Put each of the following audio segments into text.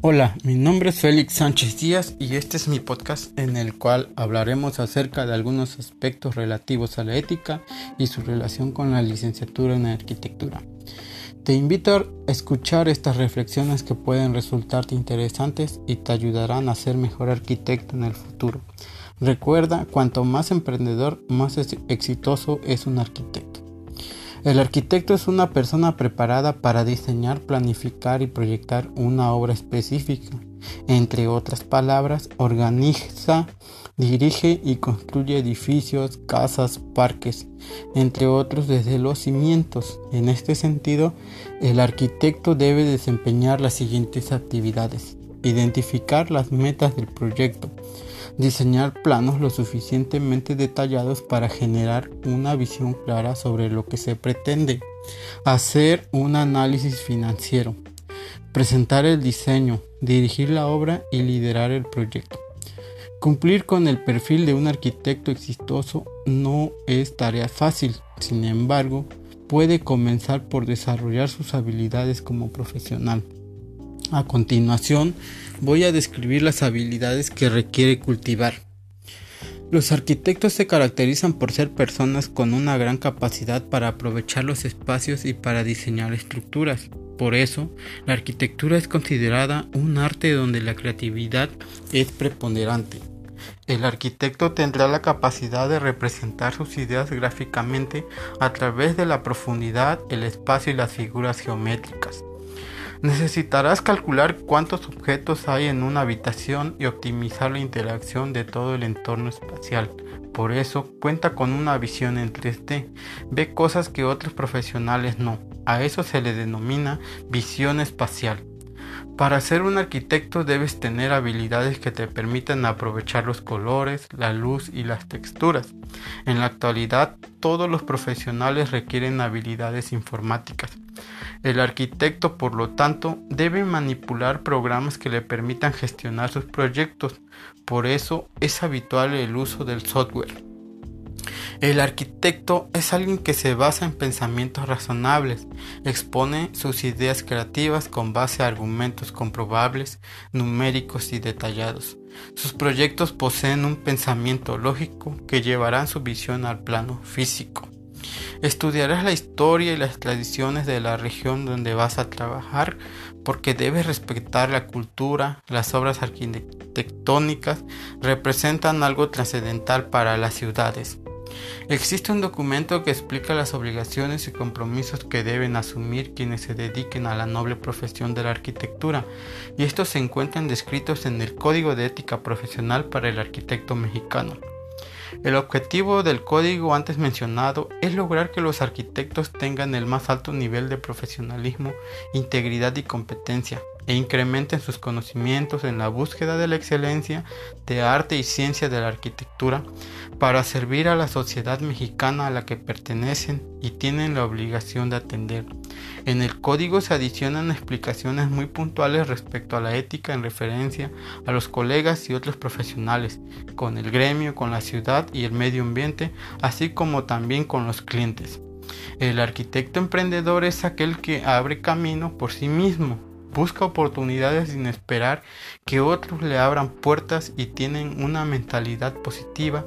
Hola, mi nombre es Félix Sánchez Díaz y este es mi podcast en el cual hablaremos acerca de algunos aspectos relativos a la ética y su relación con la licenciatura en arquitectura. Te invito a escuchar estas reflexiones que pueden resultarte interesantes y te ayudarán a ser mejor arquitecto en el futuro. Recuerda, cuanto más emprendedor, más exitoso es un arquitecto. El arquitecto es una persona preparada para diseñar, planificar y proyectar una obra específica. Entre otras palabras, organiza, dirige y construye edificios, casas, parques, entre otros desde los cimientos. En este sentido, el arquitecto debe desempeñar las siguientes actividades. Identificar las metas del proyecto, diseñar planos lo suficientemente detallados para generar una visión clara sobre lo que se pretende, hacer un análisis financiero, presentar el diseño, dirigir la obra y liderar el proyecto. Cumplir con el perfil de un arquitecto exitoso no es tarea fácil, sin embargo, puede comenzar por desarrollar sus habilidades como profesional. A continuación, voy a describir las habilidades que requiere cultivar. Los arquitectos se caracterizan por ser personas con una gran capacidad para aprovechar los espacios y para diseñar estructuras. Por eso, la arquitectura es considerada un arte donde la creatividad es preponderante. El arquitecto tendrá la capacidad de representar sus ideas gráficamente a través de la profundidad, el espacio y las figuras geométricas. Necesitarás calcular cuántos objetos hay en una habitación y optimizar la interacción de todo el entorno espacial. Por eso cuenta con una visión en 3D. Ve cosas que otros profesionales no. A eso se le denomina visión espacial. Para ser un arquitecto debes tener habilidades que te permitan aprovechar los colores, la luz y las texturas. En la actualidad, todos los profesionales requieren habilidades informáticas. El arquitecto, por lo tanto, debe manipular programas que le permitan gestionar sus proyectos. Por eso es habitual el uso del software. El arquitecto es alguien que se basa en pensamientos razonables, expone sus ideas creativas con base a argumentos comprobables, numéricos y detallados. Sus proyectos poseen un pensamiento lógico que llevarán su visión al plano físico. Estudiarás la historia y las tradiciones de la región donde vas a trabajar porque debes respetar la cultura, las obras arquitectónicas representan algo trascendental para las ciudades. Existe un documento que explica las obligaciones y compromisos que deben asumir quienes se dediquen a la noble profesión de la arquitectura, y estos se encuentran descritos en el Código de Ética Profesional para el Arquitecto Mexicano. El objetivo del código antes mencionado es lograr que los arquitectos tengan el más alto nivel de profesionalismo, integridad y competencia, e incrementen sus conocimientos en la búsqueda de la excelencia de arte y ciencia de la arquitectura para servir a la sociedad mexicana a la que pertenecen y tienen la obligación de atender. En el código se adicionan explicaciones muy puntuales respecto a la ética en referencia a los colegas y otros profesionales, con el gremio, con la ciudad y el medio ambiente, así como también con los clientes. El arquitecto emprendedor es aquel que abre camino por sí mismo, busca oportunidades sin esperar que otros le abran puertas y tienen una mentalidad positiva,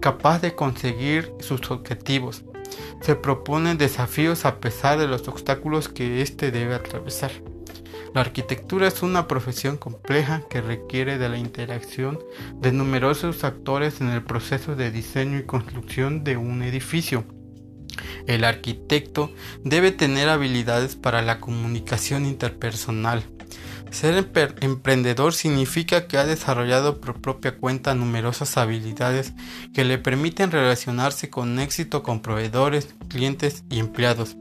capaz de conseguir sus objetivos. Se proponen desafíos a pesar de los obstáculos que éste debe atravesar. La arquitectura es una profesión compleja que requiere de la interacción de numerosos actores en el proceso de diseño y construcción de un edificio. El arquitecto debe tener habilidades para la comunicación interpersonal. Ser emprendedor significa que ha desarrollado por propia cuenta numerosas habilidades que le permiten relacionarse con éxito con proveedores, clientes y empleados.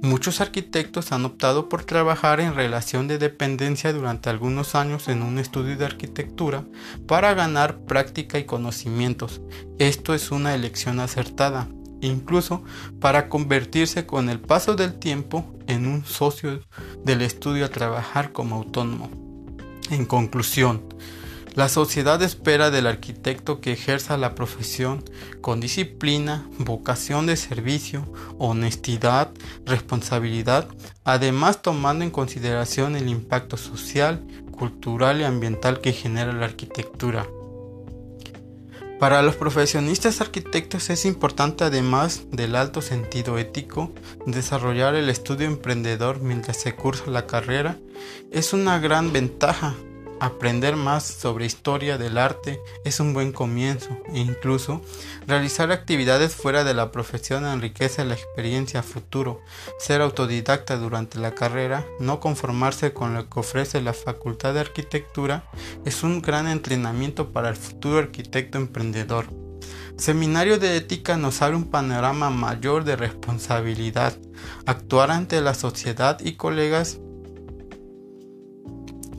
Muchos arquitectos han optado por trabajar en relación de dependencia durante algunos años en un estudio de arquitectura para ganar práctica y conocimientos. Esto es una elección acertada incluso para convertirse con el paso del tiempo en un socio del estudio a trabajar como autónomo. En conclusión, la sociedad espera del arquitecto que ejerza la profesión con disciplina, vocación de servicio, honestidad, responsabilidad, además tomando en consideración el impacto social, cultural y ambiental que genera la arquitectura. Para los profesionistas arquitectos es importante, además del alto sentido ético, desarrollar el estudio emprendedor mientras se cursa la carrera. Es una gran ventaja Aprender más sobre historia del arte es un buen comienzo e incluso realizar actividades fuera de la profesión enriquece la experiencia futuro. Ser autodidacta durante la carrera, no conformarse con lo que ofrece la Facultad de Arquitectura, es un gran entrenamiento para el futuro arquitecto emprendedor. Seminario de Ética nos abre un panorama mayor de responsabilidad, actuar ante la sociedad y colegas